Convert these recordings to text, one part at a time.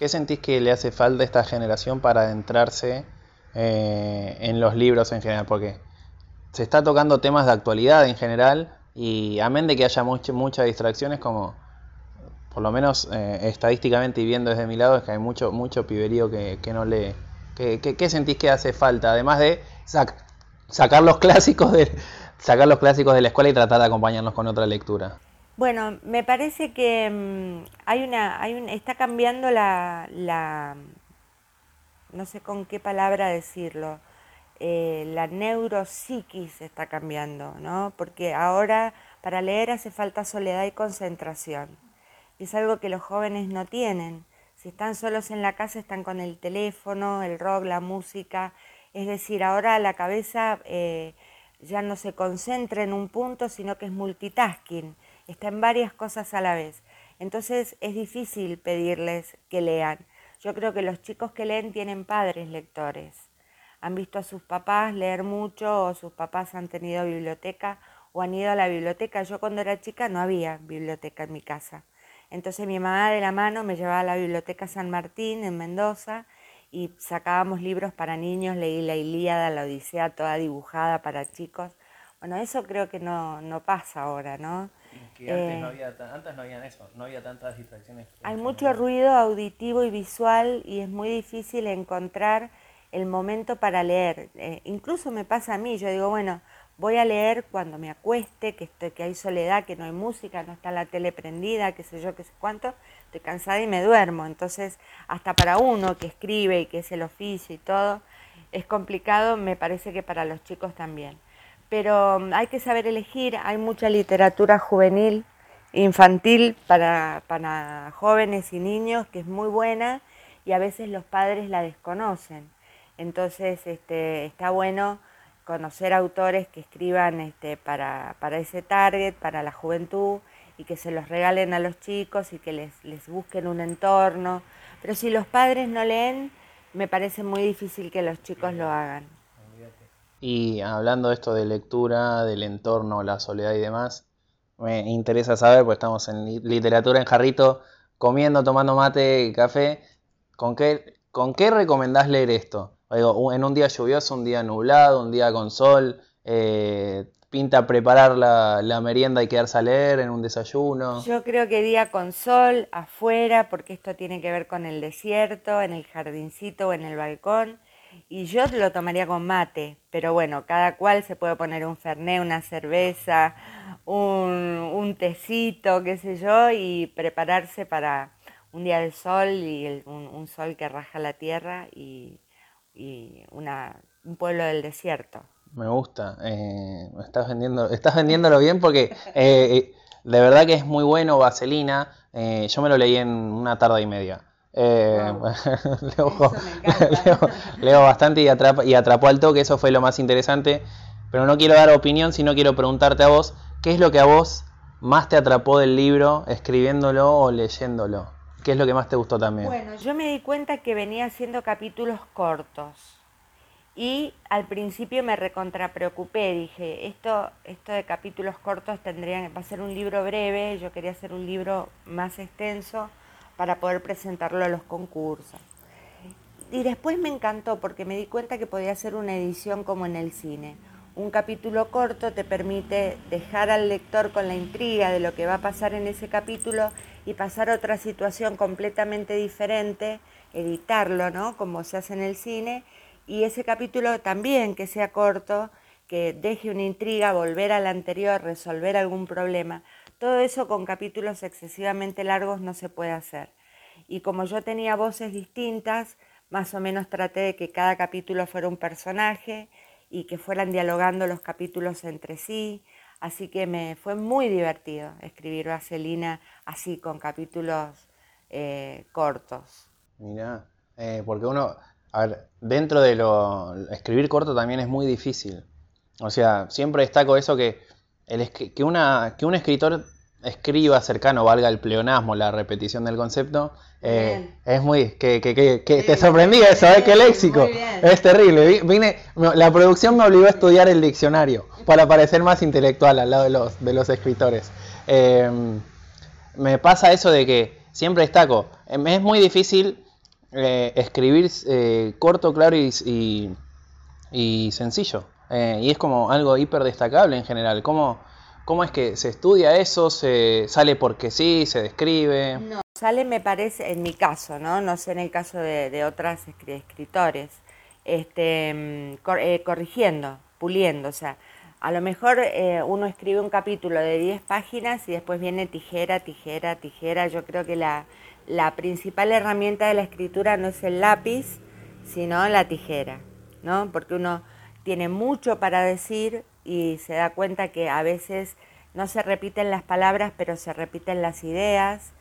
¿qué sentís que le hace falta a esta generación para adentrarse eh, en los libros en general? Porque se está tocando temas de actualidad en general y amén de que haya muchas distracciones como por lo menos eh, estadísticamente y viendo desde mi lado es que hay mucho mucho piberío que, no lee. ¿Qué, sentís que hace falta? Además de sacar los clásicos de sacar los clásicos de la escuela y tratar de acompañarnos con otra lectura. Bueno, me parece que mm, hay una, hay un, está cambiando la, la, no sé con qué palabra decirlo, eh, la neuropsiquis está cambiando, ¿no? Porque ahora para leer hace falta soledad y concentración. Y es algo que los jóvenes no tienen. Si están solos en la casa están con el teléfono, el rock, la música. Es decir, ahora la cabeza eh, ya no se concentra en un punto, sino que es multitasking está en varias cosas a la vez. Entonces es difícil pedirles que lean. Yo creo que los chicos que leen tienen padres lectores. Han visto a sus papás leer mucho o sus papás han tenido biblioteca o han ido a la biblioteca. Yo cuando era chica no había biblioteca en mi casa. Entonces mi mamá de la mano me llevaba a la biblioteca San Martín en Mendoza y sacábamos libros para niños, leí la Ilíada, la Odisea toda dibujada para chicos. Bueno, eso creo que no, no pasa ahora, ¿no? antes, no había, antes no había eso, no había tantas distracciones. Hay mucho ruido auditivo y visual y es muy difícil encontrar el momento para leer. Eh, incluso me pasa a mí, yo digo, bueno, voy a leer cuando me acueste, que, estoy, que hay soledad, que no hay música, no está la tele prendida, qué sé yo, qué sé cuánto, estoy cansada y me duermo. Entonces, hasta para uno que escribe y que es el oficio y todo, es complicado, me parece que para los chicos también pero mm, hay que saber elegir, hay mucha literatura juvenil, infantil para, para jóvenes y niños que es muy buena y a veces los padres la desconocen. Entonces este, está bueno conocer autores que escriban este, para, para, ese target, para la juventud, y que se los regalen a los chicos y que les, les busquen un entorno. Pero si los padres no leen, me parece muy difícil que los chicos lo hagan. Y hablando de esto de lectura, del entorno, la soledad y demás, me interesa saber, pues estamos en literatura en jarrito, comiendo, tomando mate, café, ¿con qué, con qué recomendás leer esto? en un día lluvioso, un día nublado, un día con sol, eh, pinta preparar la, la, merienda y quedarse a leer en un desayuno. Yo creo que día con sol, afuera, porque esto tiene que ver con el desierto, en el jardincito o en el balcón y yo lo tomaría con mate, pero bueno, cada cual se puede poner un fernet, una cerveza, un, un tecito, qué sé yo, y prepararse para un día de sol y un, sol que raja la tierra y, una, un pueblo del desierto. Me gusta, eh, estás, vendiendo, estás vendiéndolo bien porque eh, eh, de verdad que es muy bueno, Vaselina, eh, yo me lo leí en una tarde y media. Eh, leo, bastante y, y atrapó al toque, eso fue lo más interesante. Pero no quiero dar opinión, sino quiero preguntarte a vos, ¿qué es lo que a vos más te atrapó del libro, escribiéndolo o leyéndolo? ¿Qué es lo que más te gustó también? Bueno, yo me di cuenta que venía haciendo capítulos cortos. Y al principio me recontra preocupé, dije, esto, esto de capítulos cortos tendrían, va a ser un libro breve, yo quería hacer un libro más extenso para poder presentarlo a los concursos. Y después me encantó porque me di cuenta que podía hacer una edición como en el cine. Un capítulo corto te permite dejar al lector con la intriga de lo que va a pasar en ese capítulo y pasar a otra situación completamente diferente, editarlo, ¿no? Como se hace en el cine. Y ese capítulo también que sea corto, que deje una intriga, volver al anterior, resolver algún problema. Todo eso con capítulos excesivamente largos no se puede hacer. Y como yo tenía voces distintas, más o menos traté de que cada capítulo fuera un personaje y que fueran dialogando los capítulos entre sí. Así que me fue muy divertido escribir Vaselina así, con capítulos eh, cortos. Mira, eh, porque uno, a ver, dentro de lo. Escribir corto también es muy difícil. O sea, siempre destaco eso que que, una, que un escritor escriba cercano, valga el pleonasmo, la repetición del concepto, eh, es muy... que, que, que, te sorprendí eso, ¿eh? Qué léxico. Es terrible. Vine, la producción me obligó a estudiar el diccionario para parecer más intelectual al lado de los, de los escritores. Em, me pasa eso de que siempre destaco, em, es muy difícil eh, escribir eh, corto, claro y, y, sencillo. Eh, y es como algo hiper destacable en general. ¿Cómo, ¿Cómo es que se estudia eso? ¿Se sale porque sí? ¿Se describe? No, sale me parece, en mi caso, ¿no? No sé en el caso de, de otras escritores, este, mm, corrigiendo, puliendo, o sea, a lo mejor eh, uno escribe un capítulo de 10 páginas y después viene tijera, tijera, tijera. Yo creo que la, la principal herramienta de la escritura no es el lápiz, sino la tijera, ¿no? Porque uno tiene mucho para decir y se da cuenta que a veces no se repiten las palabras, pero se repiten las ideas.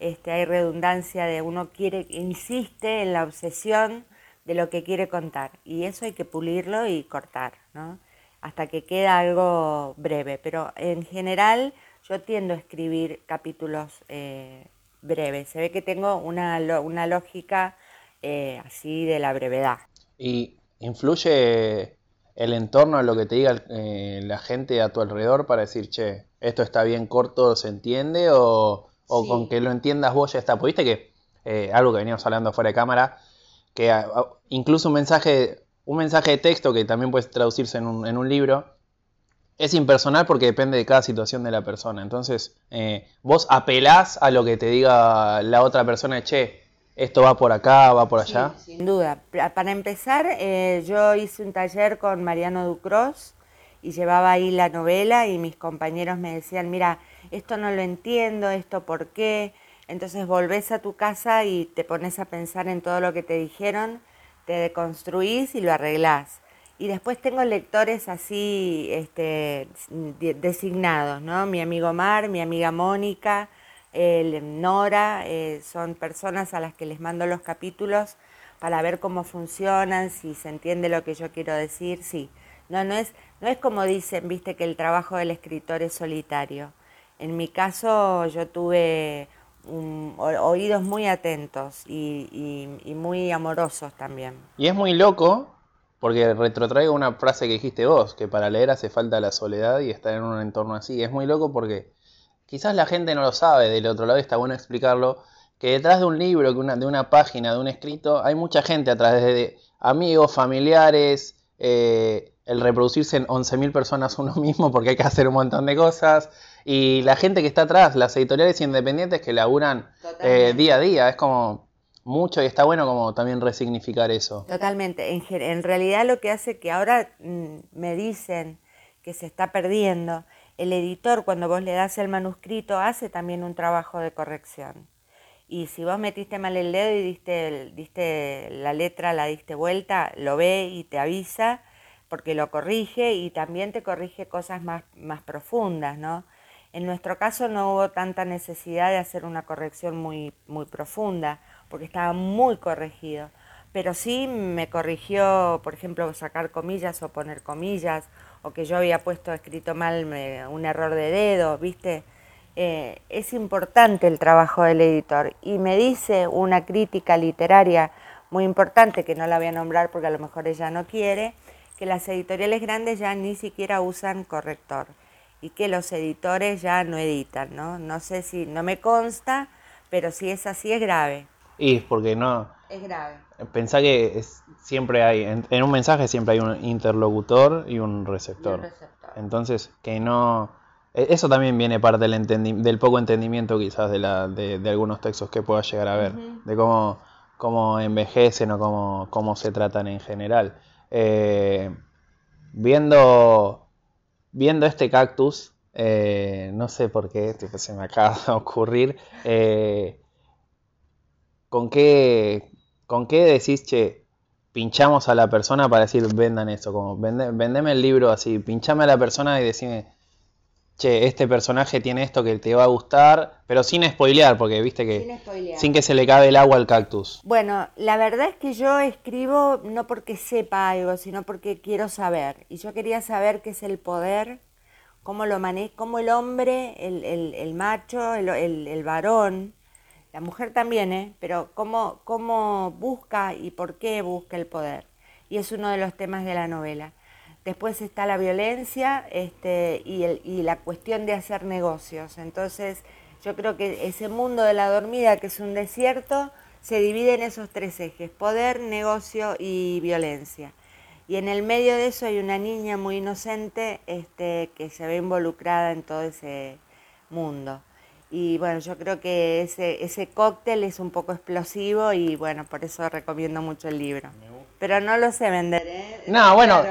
Este, hay redundancia de uno quiere, insiste en la obsesión de lo que quiere contar y eso hay que pulirlo y cortar, ¿no? hasta que queda algo breve, pero en general yo tiendo a escribir capítulos eh, breves. Se ve que tengo una, una lógica eh, así de la brevedad. ¿Y influye el entorno en lo que te diga eh, la gente a tu alrededor para decir, che, esto está bien corto, se entiende? ¿O, con que lo entiendas vos ya está? Pues viste que algo que veníamos hablando fuera de cámara, que incluso un mensaje un mensaje de texto que también puede traducirse en un, en un libro, es impersonal porque depende de cada situación de la persona. Entonces, eh, vos apelás a lo que te diga la otra persona, che, esto va por acá, va por allá. sin duda. Para empezar, eh, yo hice un taller con Mariano Ducros y llevaba ahí la novela y mis compañeros me decían, mira, esto no lo entiendo, esto por qué. Entonces volvés a tu casa y te pones a pensar en todo lo que te dijeron te deconstruís y lo arreglás. Y después tengo lectores así este, designados, ¿no? Mi amigo Mar, mi amiga Mónica, el Nora, eh, son personas a las que les mando los capítulos para ver cómo funcionan, si se entiende lo que yo quiero decir, sí. No, no es, no es como dicen, viste, que el trabajo del escritor es solitario. En mi caso yo tuve oídos muy atentos y, muy amorosos también. Y es muy loco, porque retrotraigo una frase que dijiste vos, que para leer hace falta la soledad y estar en un entorno así. Es muy loco porque quizás la gente no lo sabe, del otro lado está bueno explicarlo, que detrás de un libro, de una página, de un escrito, hay mucha gente atrás, de amigos, familiares, eh, el reproducirse en 11.000 personas uno mismo porque hay que hacer un montón de cosas, y la gente que está atrás, las editoriales independientes que laburan eh, día a día, es como mucho y está bueno como también resignificar eso. Totalmente, en, en realidad lo que hace que ahora mm, me dicen que se está perdiendo, el editor cuando vos le das el manuscrito hace también un trabajo de corrección. Y si vos metiste mal el dedo y diste, diste la letra, la diste vuelta, lo ve y te avisa porque lo corrige y también te corrige cosas más, más profundas, ¿no? En nuestro caso no hubo tanta necesidad de hacer una corrección muy, muy profunda, porque estaba muy corregido. Pero sí me corrigió, por ejemplo, sacar comillas o poner comillas, o que yo había puesto escrito mal un error de dedo, ¿viste? Eh, es importante el trabajo del editor. Y me dice una crítica literaria muy importante, que no la voy a nombrar porque a lo mejor ella no quiere, que las editoriales grandes ya ni siquiera usan corrector y que los editores ya no editan, ¿no? No sé si, no me consta, pero si es así es grave. Y porque no... Es grave. Pensá que es, siempre hay, en, un mensaje siempre hay un interlocutor y un receptor. Entonces, que no... E, eso también viene parte del, del poco entendimiento quizás de, la, de, algunos textos que pueda llegar a ver, de cómo, cómo envejecen o cómo, cómo se tratan en general. Eh, viendo viendo este cactus, eh, no sé por qué, se me acaba de ocurrir, eh, ¿con, qué, ¿con qué decís, che, pinchamos a la persona para decir, vendan eso, como, vendeme el libro así, pinchame a la persona y decime, che, este personaje tiene esto que te va a gustar, pero sin spoilear, porque viste que sin, que se le cabe el agua al cactus. Bueno, la verdad es que yo escribo no porque sepa algo, sino porque quiero saber. Y yo quería saber qué es el poder, cómo lo maneja, cómo el hombre, el, el, macho, el, el, varón, la mujer también, ¿eh? pero cómo, cómo busca y por qué busca el poder. Y es uno de los temas de la novela. Después está la violencia este, y, el, y la cuestión de hacer negocios. Entonces, yo creo que ese mundo de la dormida, que es un desierto, se divide en esos tres ejes, poder, negocio y violencia. Y en el medio de eso hay una niña muy inocente este, que se ve involucrada en todo ese mundo. Y bueno, yo creo que ese, ese cóctel es un poco explosivo y bueno, por eso recomiendo mucho el libro. Pero no lo sé vender. ¿eh? No, bueno,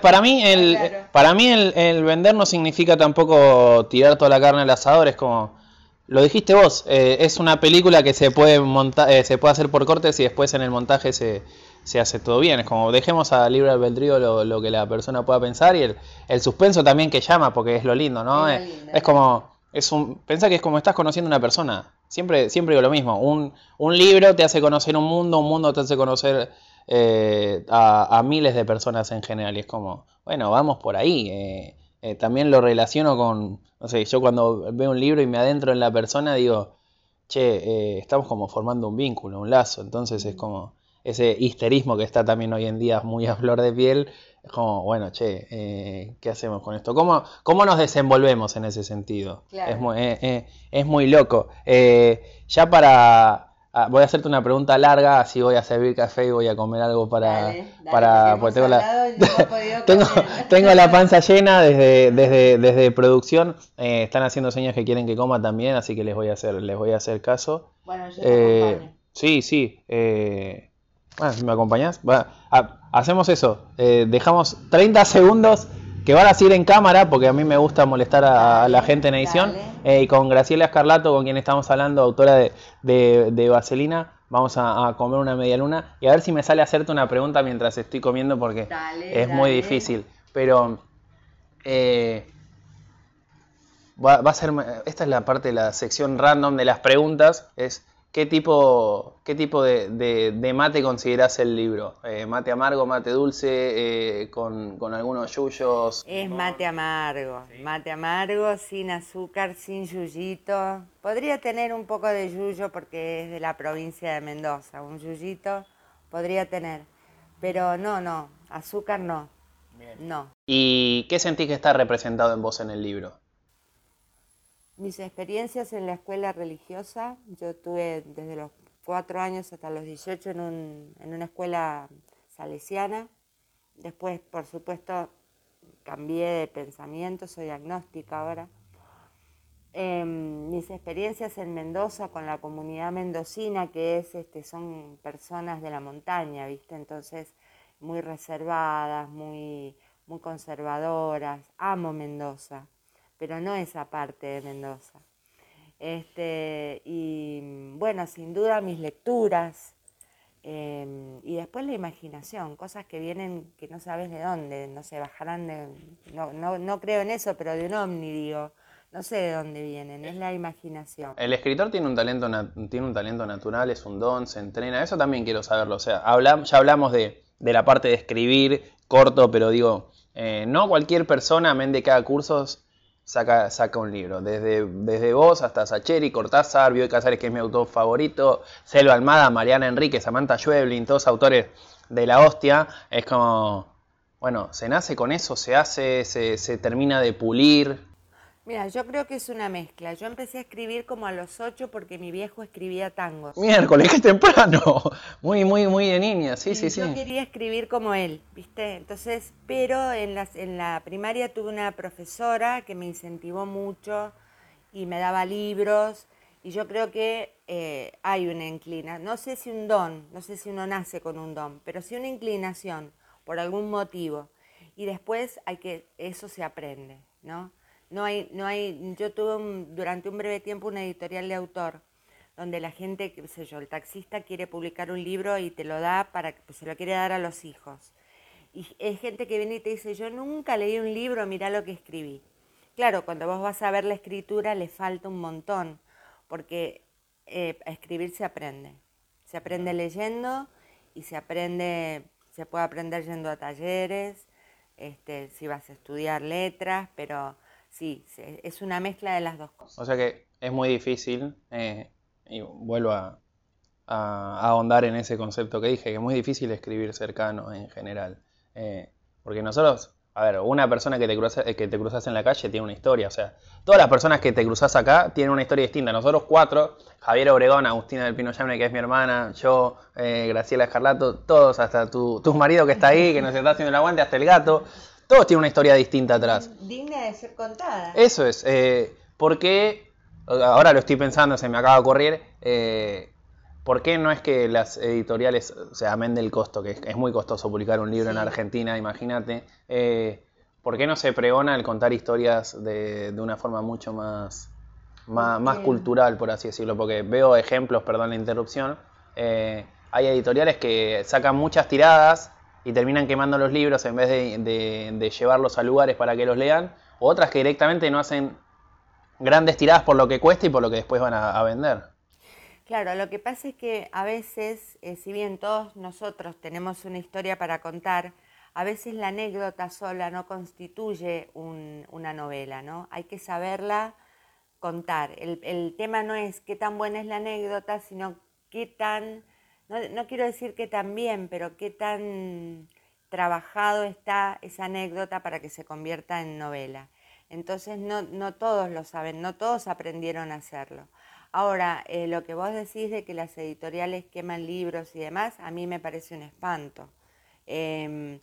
para mí, el, para mí el, vender no significa tampoco tirar toda la carne al asador, es como, lo dijiste vos, eh, es una película que se puede, montar, eh, se puede hacer por cortes y después en el montaje se, se hace todo bien. Es como dejemos a libre albedrío lo, lo que la persona pueda pensar y el, el, suspenso también que llama, porque es lo lindo, ¿no? Es, es, como, es un, pensá que es como estás conociendo a una persona. Siempre, siempre digo lo mismo. Un, un libro te hace conocer un mundo, un mundo te hace conocer eh, a, miles de personas en general. Y es como, bueno, vamos por ahí. Eh, eh, también lo relaciono con, no sé, yo cuando veo un libro y me adentro en la persona digo, che, estamos como formando un vínculo, un lazo. Entonces es como ese histerismo que está también hoy en día muy a flor de piel. Es como, bueno, che, ¿qué hacemos con esto? ¿Cómo, ¿Cómo nos desenvolvemos en ese sentido? Es, muy, es muy loco. ya para, Ah, voy a hacerte una pregunta larga, así voy a servir café y voy a comer algo para... para pues tengo, la, tengo, la panza llena desde, desde, desde producción. Eh, están haciendo señas que quieren que coma también, así que les voy a hacer, les voy a hacer caso. Bueno, yo eh, Sí, sí. Eh, bueno, ¿Me acompañas? Hacemos eso. Eh, dejamos 30 segundos que van a seguir en cámara, porque a mí me gusta molestar a, la gente en edición. Eh, y con Graciela Escarlato, con quien estamos hablando, autora de, de, Vaselina, vamos a, comer una media luna. Y a ver si me sale hacerte una pregunta mientras estoy comiendo, porque es muy difícil. Pero eh, va, a ser. Esta es la parte de la sección random de las preguntas. Es ¿Qué tipo, qué tipo de, de, mate consideras el libro? Eh, ¿Mate amargo, mate dulce, eh, con, algunos yuyos? Es mate amargo, mate amargo, sin azúcar, sin yuyito. Podría tener un poco de yuyo porque es de la provincia de Mendoza, un yuyito podría tener, pero no, no, azúcar no, no. ¿Y qué sentís que está representado en vos en el libro? Mis experiencias en la escuela religiosa, yo estuve desde los cuatro años hasta los 18 en, un, en una escuela salesiana. Después, por supuesto, cambié de pensamiento, soy agnóstica ahora. Em, mis experiencias en Mendoza con la comunidad mendocina, que es, este, son personas de la montaña, ¿viste? Entonces, muy reservadas, muy, muy conservadoras. Amo Mendoza pero no esa parte de Mendoza. Este, y bueno, sin duda mis lecturas em, y después la imaginación, cosas que vienen que no sabes de dónde, no sé, bajarán de, no, no, no creo en eso, pero de un ovni digo, no sé de dónde vienen, es la imaginación. El escritor tiene un talento, tiene un talento natural, es un don, se entrena, eso también quiero saberlo, o sea, ya hablamos de, de la parte de escribir corto, pero digo, eh, no cualquier persona, amén de cada cursos, saca, saca un libro. Desde, desde vos hasta Sacheri, Cortázar, Bioy Casares, que es mi autor favorito, Selva Almada, Mariana Enrique, Samantha Schweblin, todos autores de la hostia. Es como, bueno, se nace con eso, se hace, se, se termina de pulir. Mira, yo creo que es una mezcla. Yo empecé a escribir como a los ocho porque mi viejo escribía tangos. Miércoles, qué temprano. Muy, muy, muy de niña, sí, sí, sí. Yo quería escribir como él, ¿viste? Entonces, pero en, las, en la primaria tuve una profesora que me incentivó mucho y me daba libros. Y yo creo que eh, hay una inclinación, no sé si un don, no sé si uno nace con un don, pero sí una inclinación por algún motivo. Y después hay que, eso se aprende, ¿no? No hay, no hay, yo tuve durante un breve tiempo una editorial de autor, donde la gente, qué sé yo, el taxista quiere publicar un libro y te lo da para que pues, se lo quiere dar a los hijos. Y es gente que viene y te dice, yo nunca leí un libro, mira lo que escribí. Claro, cuando vos vas a ver la escritura le falta un montón, porque eh, a escribir se aprende. Se aprende leyendo y se aprende, se puede aprender yendo a talleres, este, si vas a estudiar letras, pero sí, es una mezcla de las dos cosas. O sea que es muy difícil, eh, y vuelvo a, ahondar en ese concepto que dije, que es muy difícil escribir cercano en general. Eh, porque nosotros, a ver, una persona que te, cruza, que te cruzas en la calle tiene una historia, o sea, todas las personas que te cruzas acá tienen una historia distinta. Nosotros cuatro, Javier Obregón, Agustina del Pino Llame, que es mi hermana, yo, eh, Graciela Escarlato, todos, hasta tu, tu marido que está ahí, que nos está haciendo el aguante, hasta el gato, todos tienen una historia distinta atrás. Digna de ser contada. Eso es, eh, porque, ahora lo estoy pensando, se me acaba de ocurrir, eh, ¿Por qué no es que las editoriales, o sea, amén del costo, que es, muy costoso publicar un libro en Argentina, imagínate, eh, ¿por qué no se pregona el contar historias de, una forma mucho más, más, cultural, por así decirlo? Porque veo ejemplos, perdón la interrupción, eh, hay editoriales que sacan muchas tiradas y terminan quemando los libros en vez de, llevarlos a lugares para que los lean, o otras que directamente no hacen grandes tiradas por lo que cuesta y por lo que después van a vender. Claro, lo que pasa es que a veces, eh, si bien todos nosotros tenemos una historia para contar, a veces la anécdota sola no constituye una novela, ¿no? Hay que saberla contar. El, tema no es qué tan buena es la anécdota, sino qué tan, no, quiero decir qué tan bien, pero qué tan trabajado está esa anécdota para que se convierta en novela. Entonces no, no todos lo saben, no todos aprendieron a hacerlo. Ahora, eh, lo que vos decís de que las editoriales queman libros y demás, a mí me parece un espanto. Em,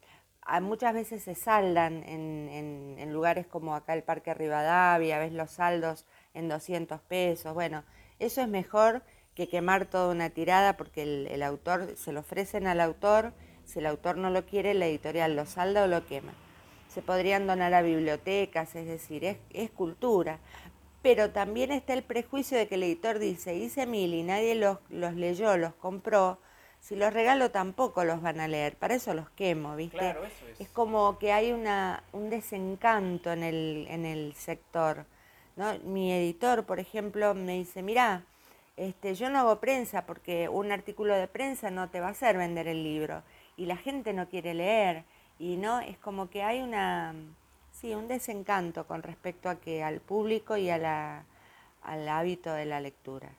muchas veces se saldan en, lugares como acá el Parque Rivadavia, ves los saldos en 200 pesos. Bueno, eso es mejor que quemar toda una tirada porque el, autor, se lo ofrecen al autor, si el autor no lo quiere, la editorial lo salda o lo quema. Se podrían donar a bibliotecas, es decir, es, es cultura pero también está el prejuicio de que el editor dice, hice mil y nadie los, leyó, los compró, si los regalo tampoco los van a leer, para eso los quemo, ¿viste? Claro, eso es. es. como que hay una, un desencanto en el, en el sector. ¿no? Mi editor, por ejemplo, me dice, mira, este, yo no hago prensa porque un artículo de prensa no te va a hacer vender el libro y la gente no quiere leer y no, es como que hay una Sí, un desencanto con respecto a que al público y a la, al hábito de la lectura.